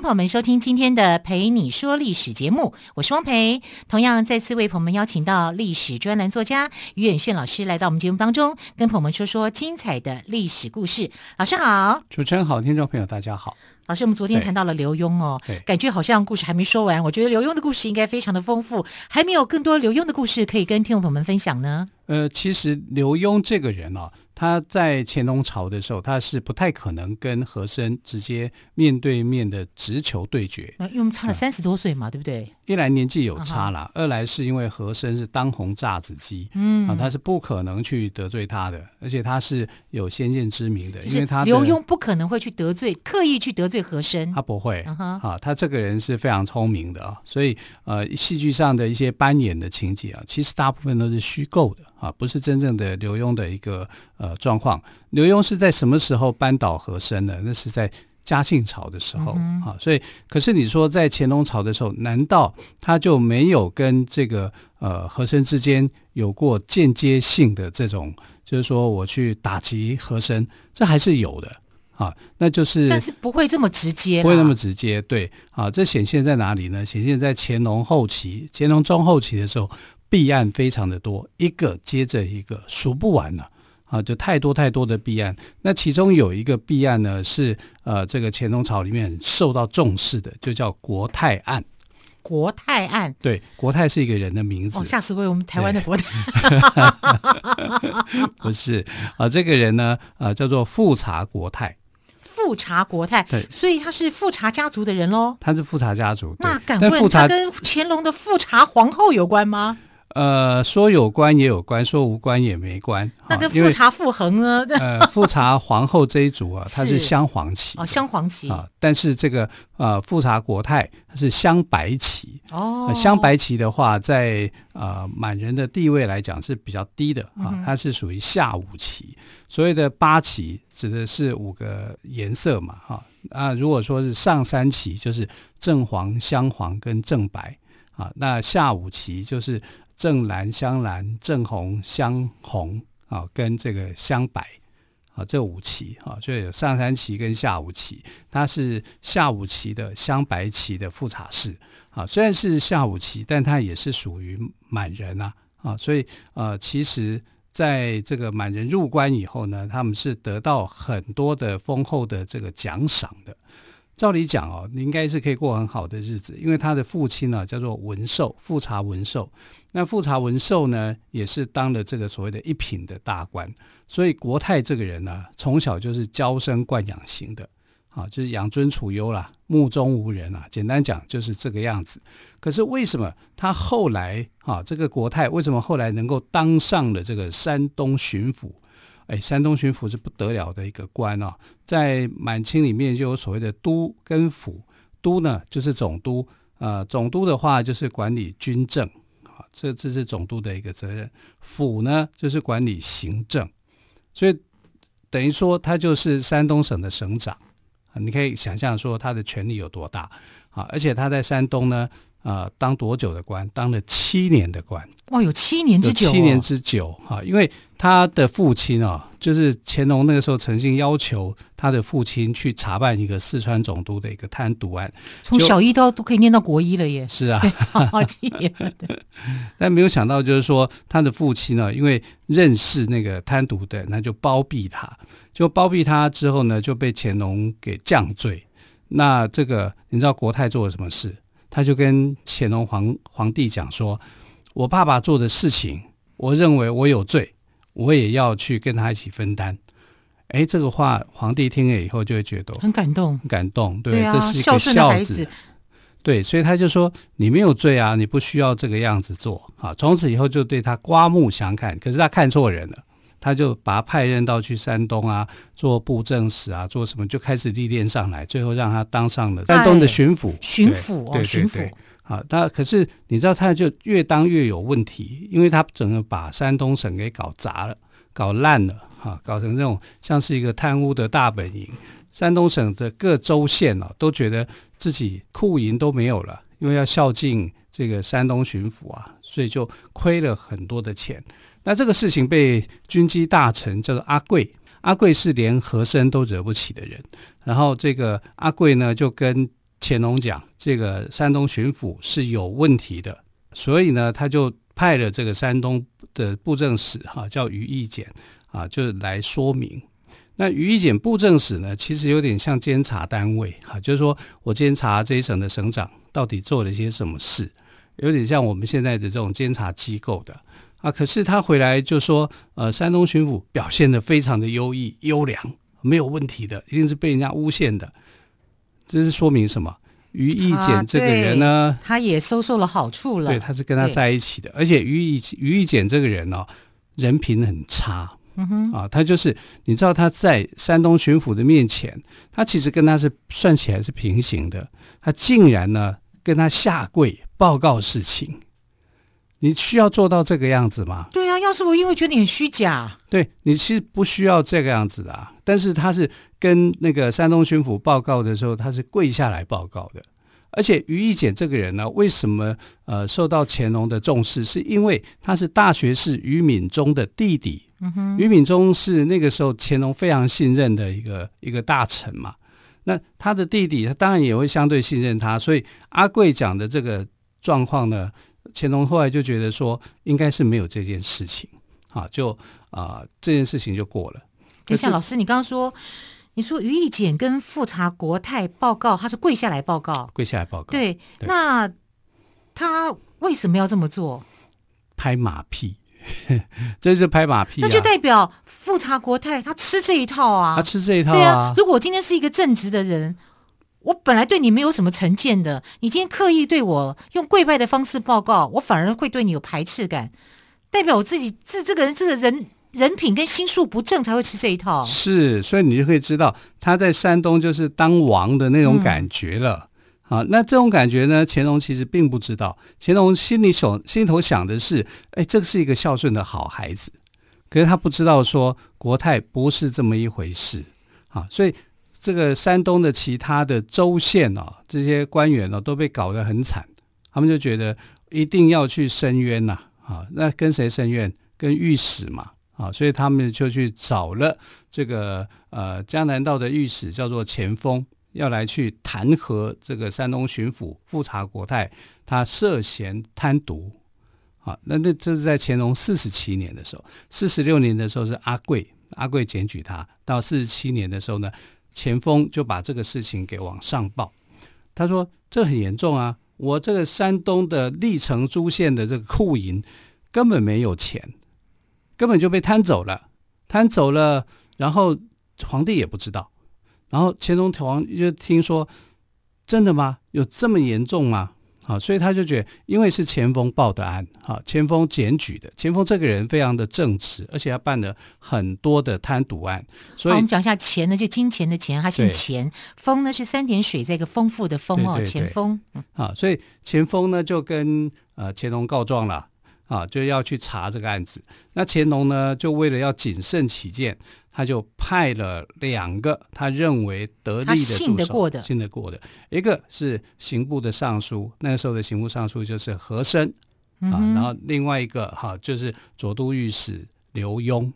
迎朋友们收听今天的《陪你说历史》节目，我是汪培。同样再次为朋友们邀请到历史专栏作家于远炫老师来到我们节目当中，跟朋友们说说精彩的历史故事。老师好，主持人好，听众朋友大家好。老师，我们昨天谈到了刘墉哦，感觉好像故事还没说完。我觉得刘墉的故事应该非常的丰富，还没有更多刘墉的故事可以跟听众朋友们分享呢。呃，其实刘墉这个人啊。他在乾隆朝的时候，他是不太可能跟和珅直接面对面的直球对决，因为我们差了三十多岁嘛，嗯、对不对？一来年纪有差了，二来是因为和珅是当红炸子鸡，嗯。啊，他是不可能去得罪他的，而且他是有先见之明的，因为他刘墉不可能会去得罪，刻意去得罪和珅，他不会，啊，他这个人是非常聪明的啊，所以呃，戏剧上的一些扮演的情节啊，其实大部分都是虚构的。啊，不是真正的刘墉的一个呃状况。刘墉是在什么时候扳倒和珅的？那是在嘉庆朝的时候、嗯、啊。所以，可是你说在乾隆朝的时候，难道他就没有跟这个呃和珅之间有过间接性的这种，就是说我去打击和珅，这还是有的啊。那就是，但是不会这么直接，不会那么直接。对啊，这显现在哪里呢？显现在乾隆后期、乾隆中后期的时候。弊案非常的多，一个接着一个，数不完了啊！就太多太多的弊案。那其中有一个弊案呢，是呃，这个乾隆朝里面受到重视的，就叫国泰案。国泰案，对，国泰是一个人的名字。哦吓死我！我们台湾的国泰，不是啊，这个人呢，呃，叫做富察国泰。富察国泰，对，所以他是富察家族的人喽。他是富察家族，那敢问他跟乾隆的富察皇后有关吗？呃，说有关也有关，说无关也没关。那跟富察傅恒呢？呃，富察皇后这一族啊，它是镶黄旗哦，镶黄旗啊。但是这个呃，富察国泰它是镶白旗哦。镶白旗的话，在呃满人的地位来讲是比较低的啊，它是属于下五旗。所谓的八旗指的是五个颜色嘛，哈啊。如果说是上三旗，就是正黄、镶黄跟正白啊。那下五旗就是。正蓝、镶蓝、正红、镶红啊，跟这个镶白啊，这五旗啊，就有上三旗跟下五旗。他是下五旗的镶白旗的富察氏啊，虽然是下五旗，但他也是属于满人啊啊，所以呃，其实在这个满人入关以后呢，他们是得到很多的丰厚的这个奖赏的。照理讲哦，你应该是可以过很好的日子，因为他的父亲呢叫做文寿，富察文寿。那富察文寿呢，也是当了这个所谓的一品的大官，所以国泰这个人呢，从小就是娇生惯养型的，啊，就是养尊处优啦，目中无人啊。简单讲就是这个样子。可是为什么他后来啊，这个国泰为什么后来能够当上了这个山东巡抚？哎，山东巡抚是不得了的一个官哦，在满清里面就有所谓的都跟府，都呢就是总督，呃，总督的话就是管理军政，啊，这这是总督的一个责任，府呢就是管理行政，所以等于说他就是山东省的省长，啊，你可以想象说他的权力有多大，啊，而且他在山东呢。啊、呃，当多久的官？当了七年的官。哇，有七年之久，哦，七年之久哈！因为他的父亲啊，就是乾隆那个时候曾经要求他的父亲去查办一个四川总督的一个贪渎案，从小一到都可以念到国一了耶。是啊，好七年。但没有想到，就是说他的父亲呢，因为认识那个贪渎的，那就包庇他，就包庇他之后呢，就被乾隆给降罪。那这个你知道国泰做了什么事？他就跟乾隆皇皇帝讲说：“我爸爸做的事情，我认为我有罪，我也要去跟他一起分担。”哎，这个话皇帝听了以后就会觉得很感动，很感动，对，对啊，这是一个孝子。对，所以他就说：“你没有罪啊，你不需要这个样子做。”啊，从此以后就对他刮目相看。可是他看错人了。他就把他派任到去山东啊，做布政使啊，做什么就开始历练上来，最后让他当上了山东的巡抚。巡抚哦，巡抚啊，他可是你知道，他就越当越有问题，因为他整个把山东省给搞砸了，搞烂了，哈、啊，搞成这种像是一个贪污的大本营。山东省的各州县啊，都觉得自己库银都没有了，因为要孝敬这个山东巡抚啊，所以就亏了很多的钱。那这个事情被军机大臣叫做阿贵，阿贵是连和珅都惹不起的人，然后这个阿贵呢就跟。乾隆讲，这个山东巡抚是有问题的，所以呢，他就派了这个山东的布政使哈，叫于义简啊，就来说明。那于义简布政使呢，其实有点像监察单位哈，就是说我监察这一省的省长到底做了些什么事，有点像我们现在的这种监察机构的啊。可是他回来就说，呃，山东巡抚表现的非常的优异、优良，没有问题的，一定是被人家诬陷的。这是说明什么？于义简这个人呢，他也收受了好处了。对，他是跟他在一起的，而且于义于义简这个人哦，人品很差。嗯哼，啊，他就是你知道他在山东巡抚的面前，他其实跟他是算起来是平行的，他竟然呢跟他下跪报告事情。你需要做到这个样子吗？对啊，要是我因为觉得你很虚假。对，你其实不需要这个样子的啊，但是他是跟那个山东巡抚报告的时候，他是跪下来报告的。而且于义简这个人呢，为什么呃受到乾隆的重视？是因为他是大学士于敏中的弟弟。嗯哼，于敏中是那个时候乾隆非常信任的一个一个大臣嘛。那他的弟弟，他当然也会相对信任他。所以阿贵讲的这个状况呢，乾隆后来就觉得说，应该是没有这件事情，啊，就啊、呃、这件事情就过了。等一下，老师，你刚刚说，你说于义简跟复查国泰报告，他是跪下来报告，跪下来报告。对，对那他为什么要这么做？拍马屁，这就是拍马屁、啊，那就代表复查国泰他吃这一套啊，他吃这一套啊。对啊，如果今天是一个正直的人。我本来对你没有什么成见的，你今天刻意对我用跪拜的方式报告，我反而会对你有排斥感，代表我自己这这个人这个人人品跟心术不正才会吃这一套。是，所以你就可以知道他在山东就是当王的那种感觉了。嗯、啊，那这种感觉呢，乾隆其实并不知道，乾隆心里手心里头想的是，哎，这个是一个孝顺的好孩子，可是他不知道说国泰不是这么一回事。啊，所以。这个山东的其他的州县哦，这些官员哦都被搞得很惨，他们就觉得一定要去申冤呐，啊，那跟谁申冤？跟御史嘛，啊，所以他们就去找了这个呃江南道的御史，叫做钱丰，要来去弹劾这个山东巡抚富察国泰，他涉嫌贪渎，啊，那那这是在乾隆四十七年的时候，四十六年的时候是阿贵，阿贵检举他，到四十七年的时候呢。前锋就把这个事情给往上报，他说：“这很严重啊！我这个山东的历城诸县的这个库银根本没有钱，根本就被贪走了，贪走了，然后皇帝也不知道。然后乾隆皇帝就听说，真的吗？有这么严重吗？”啊，所以他就觉得，因为是钱锋报的案，哈，钱锋检举的，钱锋这个人非常的正直，而且他办了很多的贪渎案。所以我们讲一下钱呢，就金钱的钱，他姓钱，丰呢是三点水这个丰富的丰哦，钱丰。啊，所以钱丰呢就跟呃乾隆告状了，啊，就要去查这个案子。那乾隆呢就为了要谨慎起见。他就派了两个他认为得力的助手，信得过的，信得过的，一个是刑部的尚书，那个时候的刑部尚书就是和珅、嗯、啊，然后另外一个哈、啊、就是左都御史刘墉，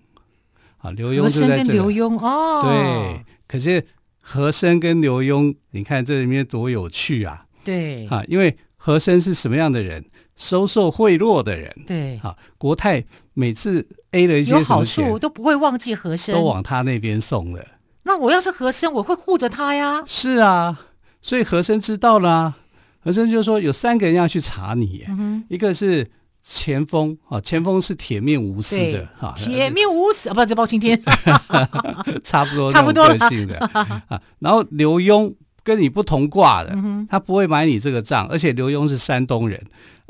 啊，刘墉就在这刘墉哦，对，可是和珅跟刘墉，你看这里面多有趣啊，对，啊，因为和珅是什么样的人？收受贿赂的人，对，啊，国泰每次 A 了一些有好处，都不会忘记和珅，都往他那边送了。那我要是和珅，我会护着他呀。是啊，所以和珅知道了、啊，和珅就说有三个人要去查你，嗯、一个是钱丰啊，钱丰是铁面无私的哈，铁面无私啊，不，这包青天，差不多，差不多个性的啊。然后刘墉。跟你不同卦的，他不会买你这个账，而且刘墉是山东人，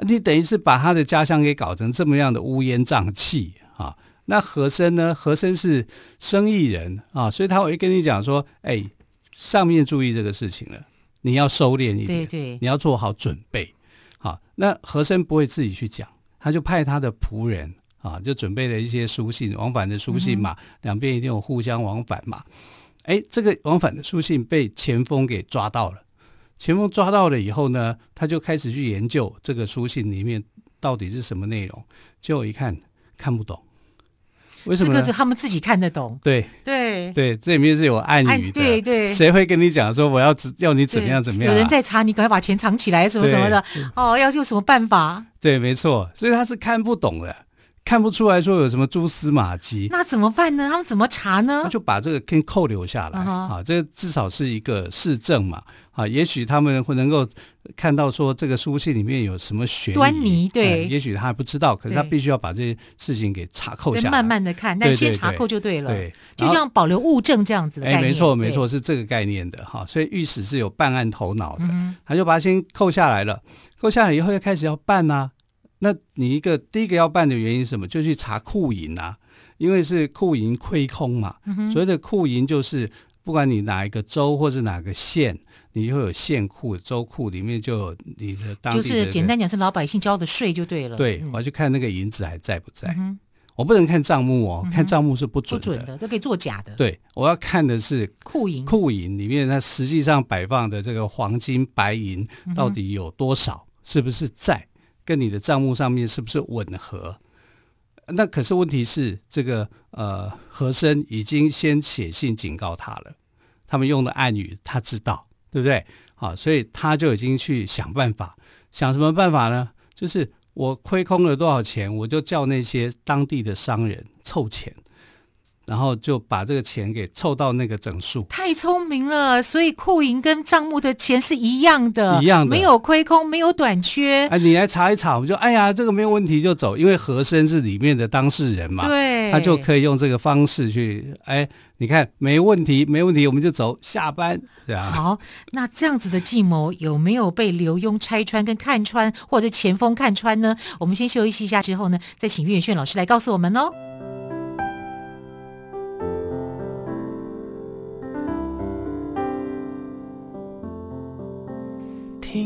你等于是把他的家乡给搞成这么样的乌烟瘴气啊！那和珅呢？和珅是生意人啊，所以他会跟你讲说：“哎，上面注意这个事情了，你要收敛一点，对对，你要做好准备好，那和珅不会自己去讲，他就派他的仆人啊，就准备了一些书信，往返的书信嘛，两边一定有互相往返嘛。哎，这个往返的书信被钱锋给抓到了。钱锋抓到了以后呢，他就开始去研究这个书信里面到底是什么内容。结果一看，看不懂。为什么？这个他们自己看得懂。对对对，这里面是有暗语的。对对，谁会跟你讲说我要要你怎么样怎么样？有人在查，你赶快把钱藏起来，什么什么的。哦，要用什么办法？对，没错，所以他是看不懂的，看不出来说有什么蛛丝马迹。那怎么办呢？他们怎么查呢？他就把这个跟扣留下来啊，这至少是一个市政嘛。啊，也许他们会能够看到说这个书信里面有什么悬疑端倪，对，嗯、也许他还不知道，可是他必须要把这些事情给查扣下来，慢慢的看，但先查扣就对了，对，就像保留物证这样子的概念，哎，没错没错，是这个概念的哈，所以御史是有办案头脑的，嗯、他就把它先扣下来了，扣下来以后又开始要办呐、啊，那你一个第一个要办的原因是什么？就去查库银啊，因为是库银亏空嘛，嗯、所谓的库银就是不管你哪一个州或是哪个县。你就会有县库、州库，里面就有你的当地的、就是简单讲是老百姓交的税就对了。对，我要去看那个银子还在不在，嗯、我不能看账目哦，嗯、看账目是不准的，不准的，都可以作假的。对，我要看的是库银，库银里面它实际上摆放的这个黄金、白银到底有多少，嗯、是不是在跟你的账目上面是不是吻合？那可是问题是，这个呃和珅已经先写信警告他了，他们用的暗语他知道。对不对？好，所以他就已经去想办法，想什么办法呢？就是我亏空了多少钱，我就叫那些当地的商人凑钱。然后就把这个钱给凑到那个整数，太聪明了。所以库银跟账目的钱是一样的，一样的，没有亏空，没有短缺。哎，你来查一查，我们就哎呀，这个没有问题就走，因为和珅是里面的当事人嘛，对，他就可以用这个方式去，哎，你看没问题，没问题，我们就走，下班。好，那这样子的计谋有没有被刘墉拆穿跟看穿，或者前锋看穿呢？我们先休息一下之后呢，再请岳炫老师来告诉我们哦。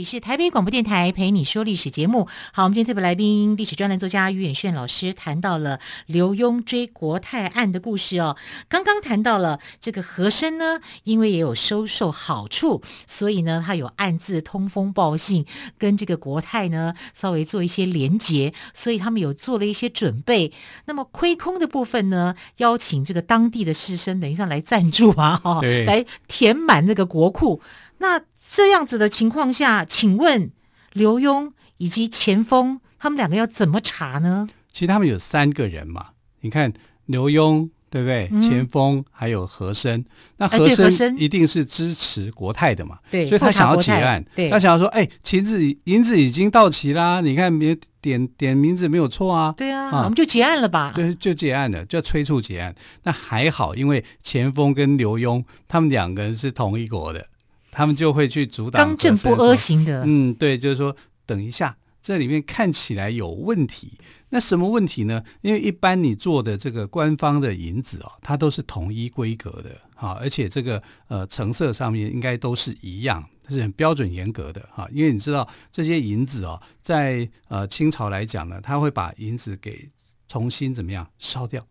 里是台北广播电台陪你说历史节目。好，我们今天特别来宾，历史专栏作家于远炫老师谈到了刘墉追国泰案的故事哦。刚刚谈到了这个和珅呢，因为也有收受好处，所以呢，他有暗自通风报信，跟这个国泰呢稍微做一些连结，所以他们有做了一些准备。那么亏空的部分呢，邀请这个当地的士绅，等于上来赞助啊，哈对，来填满这个国库。那这样子的情况下，请问刘墉以及钱锋他们两个要怎么查呢？其实他们有三个人嘛，你看刘墉对不对？嗯、钱锋还有和珅，那和珅一定是支持国泰的嘛，对，所以他想要结案，对，他想要说，哎，钱子银子已经到齐啦，你看别点点名字没有错啊，对啊，啊我们就结案了吧？对，就结案了，就要催促结案。那还好，因为钱锋跟刘墉他们两个人是同一国的。他们就会去阻挡，刚正不阿型的。嗯，对，就是说，等一下，这里面看起来有问题。那什么问题呢？因为一般你做的这个官方的银子哦，它都是统一规格的，哈，而且这个呃成色上面应该都是一样，是很标准严格的，哈。因为你知道这些银子哦，在呃清朝来讲呢，他会把银子给重新怎么样烧掉，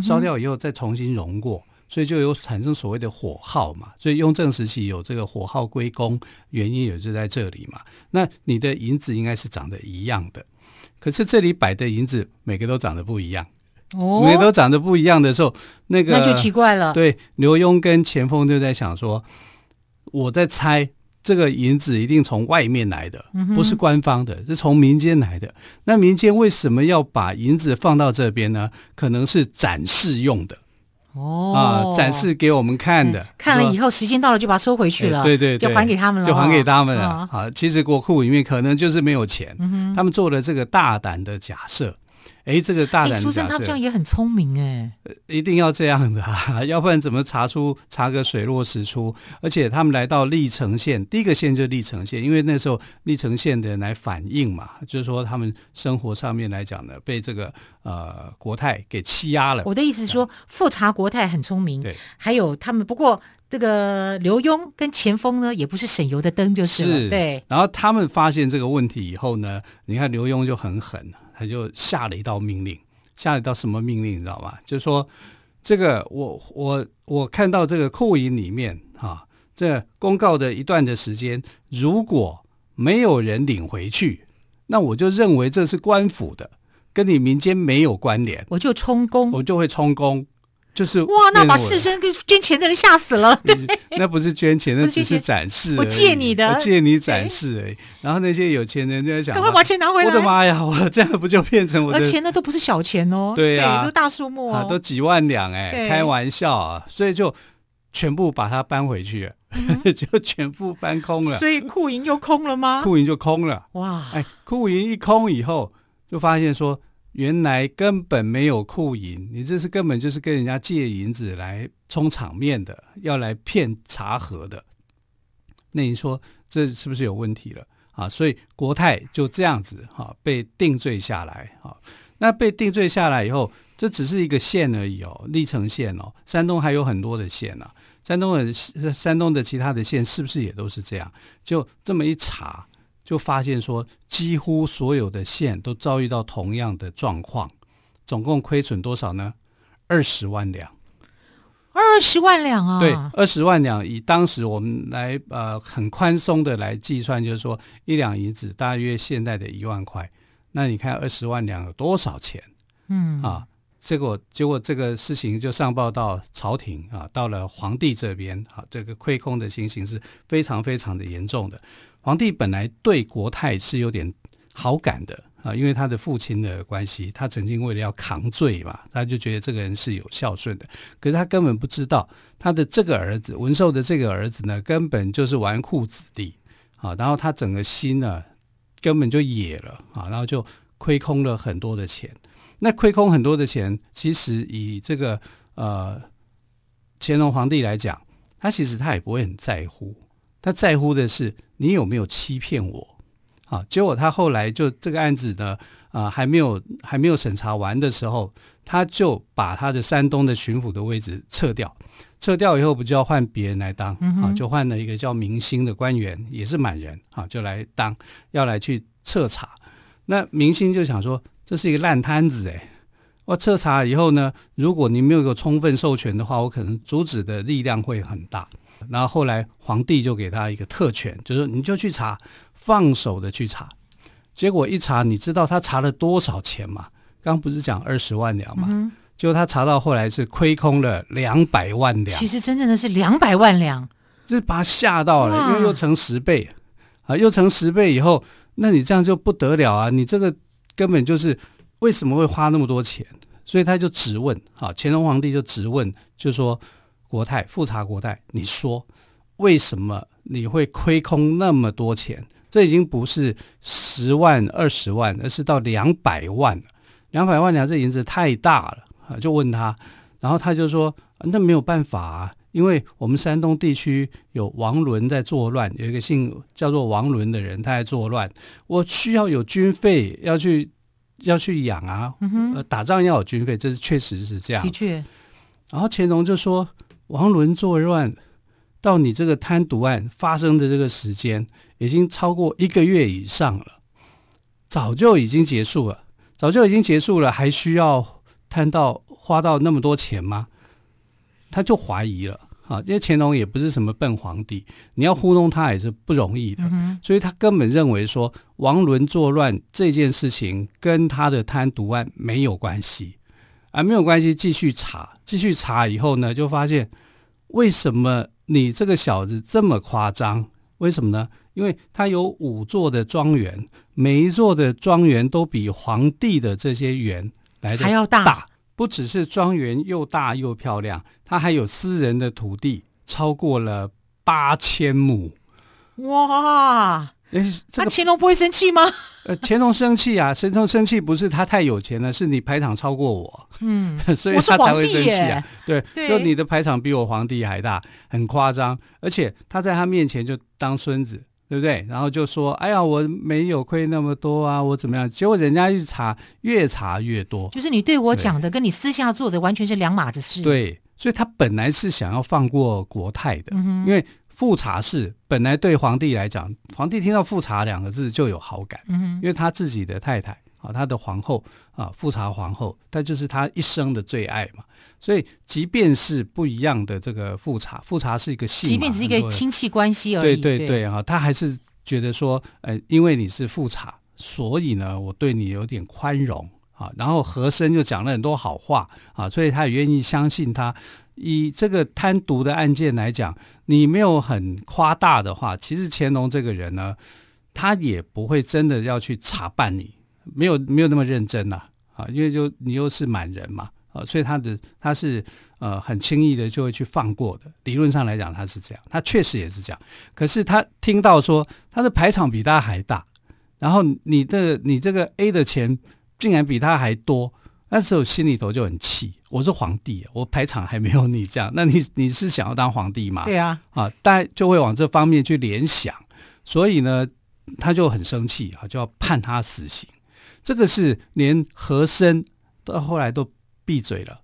烧掉以后再重新熔过。所以就有产生所谓的火耗嘛，所以雍正时期有这个火耗归公，原因也就在这里嘛。那你的银子应该是长得一样的，可是这里摆的银子每个都长得不一样，哦，每个都长得不一样的时候，那个那就奇怪了。对，刘墉跟钱锋就在想说，我在猜这个银子一定从外面来的，嗯、不是官方的，是从民间来的。那民间为什么要把银子放到这边呢？可能是展示用的。哦啊，展示给我们看的，看了以后时间到了就把它收回去了，对对，就还给他们了，就还给他们了。啊，好，其实国库里面可能就是没有钱，他们做了这个大胆的假设。哎，这个大胆的假设，书生他们这样也很聪明哎，一定要这样的啊，要不然怎么查出查个水落石出？而且他们来到历城县，第一个县就是历城县，因为那时候历城县的人来反映嘛，就是说他们生活上面来讲呢，被这个呃国泰给欺压了。我的意思是说，富察国泰很聪明，对，还有他们不过这个刘墉跟钱锋呢，也不是省油的灯，就是了，是对。然后他们发现这个问题以后呢，你看刘墉就很狠。他就下了一道命令，下了一道什么命令，你知道吗？就是说，这个我我我看到这个库银里面啊，这公告的一段的时间，如果没有人领回去，那我就认为这是官府的，跟你民间没有关联，我就充公，我就会充公。就是哇，那把士绅跟捐钱的人吓死了。那不是捐钱，那只是展示。我借你的，我借你展示而已。然后那些有钱人就在想，赶快把钱拿回来。我的妈呀，我这样不就变成我的？而且那都不是小钱哦，对呀，都大数目哦，都几万两哎，开玩笑啊！所以就全部把它搬回去，就全部搬空了。所以库银又空了吗？库银就空了。哇，哎，库银一空以后，就发现说。原来根本没有库银，你这是根本就是跟人家借银子来充场面的，要来骗查核的。那你说这是不是有问题了啊？所以国泰就这样子哈、被定罪下来啊。那被定罪下来以后，这只是一个县而已哦，历城县哦。山东还有很多的县啊，山东的山东的其他的县是不是也都是这样？就这么一查。就发现说，几乎所有的县都遭遇到同样的状况，总共亏损多少呢？二十万两，二十万两啊！对，二十万两。以当时我们来呃很宽松的来计算，就是说一两银子大约现在的一万块。那你看二十万两有多少钱？嗯啊，结果结果这个事情就上报到朝廷啊，到了皇帝这边啊，这个亏空的情形是非常非常的严重的。皇帝本来对国泰是有点好感的啊，因为他的父亲的关系，他曾经为了要扛罪嘛，他就觉得这个人是有孝顺的。可是他根本不知道，他的这个儿子文寿的这个儿子呢，根本就是纨绔子弟啊。然后他整个心呢，根本就野了啊，然后就亏空了很多的钱。那亏空很多的钱，其实以这个呃乾隆皇帝来讲，他其实他也不会很在乎。他在乎的是你有没有欺骗我，啊，结果他后来就这个案子呢，啊，还没有还没有审查完的时候，他就把他的山东的巡抚的位置撤掉，撤掉以后不就要换别人来当，啊，就换了一个叫明星的官员，也是满人，啊，就来当，要来去彻查。那明星就想说，这是一个烂摊子，哎，我彻查以后呢，如果你没有一个充分授权的话，我可能阻止的力量会很大。然后后来皇帝就给他一个特权，就是你就去查，放手的去查。结果一查，你知道他查了多少钱吗？刚刚不是讲二十万两吗？嗯、结果他查到后来是亏空了两百万两。其实真正的是两百万两，这把他吓到了，因为又乘十倍啊，又乘十倍以后，那你这样就不得了啊！你这个根本就是为什么会花那么多钱？所以他就质问，啊，乾隆皇帝就质问，就说。国泰富察国泰，你说为什么你会亏空那么多钱？这已经不是十万、二十万，而是到两百万了。两百万两，这银子太大了啊！就问他，然后他就说：“那没有办法啊，因为我们山东地区有王伦在作乱，有一个姓叫做王伦的人，他在作乱，我需要有军费要去要去养啊。嗯哼，打仗要有军费，这是确实是这样。的确。然后乾隆就说。王伦作乱，到你这个贪渎案发生的这个时间，已经超过一个月以上了，早就已经结束了，早就已经结束了，还需要贪到花到那么多钱吗？他就怀疑了啊，因为乾隆也不是什么笨皇帝，你要糊弄他也是不容易的，嗯、所以他根本认为说王伦作乱这件事情跟他的贪渎案没有关系。啊，没有关系，继续查，继续查以后呢，就发现为什么你这个小子这么夸张？为什么呢？因为他有五座的庄园，每一座的庄园都比皇帝的这些园来的还要大。不只是庄园又大又漂亮，他还有私人的土地，超过了八千亩。哇！哎，这个、那乾隆不会生气吗？呃，乾隆生气啊！乾隆生气不是他太有钱了，是你排场超过我，嗯，所以他才会生气啊。对，对就你的排场比我皇帝还大，很夸张。而且他在他面前就当孙子，对不对？然后就说：“哎呀，我没有亏那么多啊，我怎么样？”结果人家一查，越查越多。就是你对我讲的，跟你私下做的完全是两码子事。对，所以他本来是想要放过国泰的，嗯、因为。富察氏本来对皇帝来讲，皇帝听到富察两个字就有好感，嗯，因为他自己的太太啊，他的皇后啊，富察皇后，她就是他一生的最爱嘛。所以，即便是不一样的这个富察，富察是一个姓，即便是一个亲戚关系而已，对对对啊，他还是觉得说，呃，因为你是富察，所以呢，我对你有点宽容啊。然后和珅就讲了很多好话啊，所以他也愿意相信他。以这个贪渎的案件来讲，你没有很夸大的话，其实乾隆这个人呢，他也不会真的要去查办你，没有没有那么认真呐啊，啊，因为就你又是满人嘛啊，所以他的他是呃很轻易的就会去放过的。理论上来讲，他是这样，他确实也是这样。可是他听到说他的排场比他还大，然后你的你这个 A 的钱竟然比他还多。那时候心里头就很气，我是皇帝，我排场还没有你这样，那你你是想要当皇帝吗？对啊，啊，大家就会往这方面去联想，所以呢，他就很生气啊，就要判他死刑。这个是连和珅到后来都闭嘴了，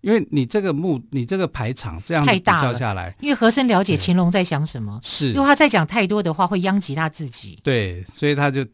因为你这个墓，你这个排场这样比较下来，因为和珅了解乾隆在想什么，是，因为他再讲太多的话会殃及他自己，对，所以他就。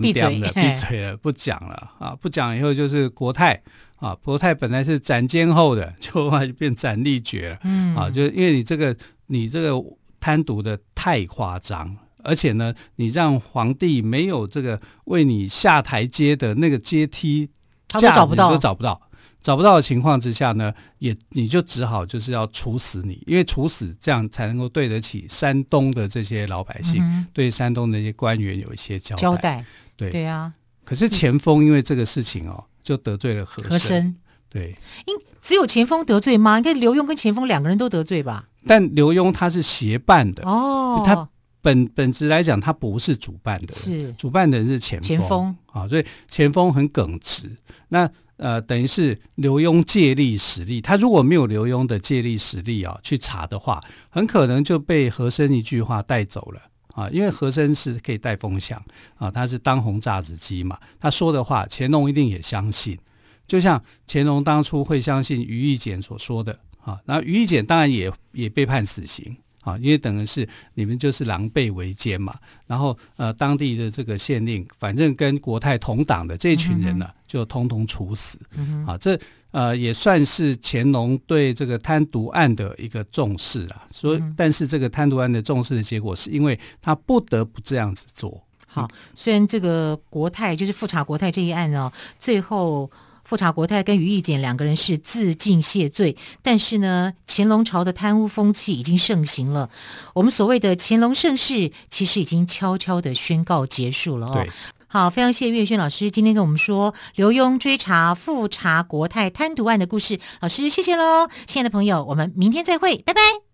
闭嘴了，闭嘴了，不讲了啊！不讲以后就是国泰啊，博泰本来是斩监候的，就后来就变斩立决了。嗯啊，就因为你这个你这个贪渎的太夸张，而且呢，你让皇帝没有这个为你下台阶的那个阶梯，他都找不到，都找不到。找不到的情况之下呢，也你就只好就是要处死你，因为处死这样才能够对得起山东的这些老百姓，嗯、对山东的那些官员有一些交代。交代，对对啊。可是钱锋因为这个事情哦，就得罪了和珅。和珅。对，因只有钱锋得罪吗？应该刘墉跟钱锋两个人都得罪吧？但刘墉他是协办的。哦，他本本质来讲他不是主办的，是。主办的人是钱钱锋。啊，所以钱锋很耿直。那呃，等于是刘墉借力使力，他如果没有刘墉的借力使力啊，去查的话，很可能就被和珅一句话带走了啊。因为和珅是可以带风向啊，他是当红炸子鸡嘛，他说的话，乾隆一定也相信。就像乾隆当初会相信于义简所说的啊，那于义简当然也也被判死刑。啊，因为等于是你们就是狼狈为奸嘛，然后呃，当地的这个县令，反正跟国泰同党的这一群人呢，就通通处死。嗯、啊，这呃也算是乾隆对这个贪渎案的一个重视了。所以，但是这个贪渎案的重视的结果，是因为他不得不这样子做。好，虽然这个国泰就是复查国泰这一案呢，最后。富察国泰跟于义简两个人是自尽谢罪，但是呢，乾隆朝的贪污风气已经盛行了。我们所谓的乾隆盛世，其实已经悄悄的宣告结束了哦。好，非常谢谢岳轩老师今天跟我们说刘墉追查富察国泰贪渎案的故事。老师，谢谢喽，亲爱的朋友，我们明天再会，拜拜。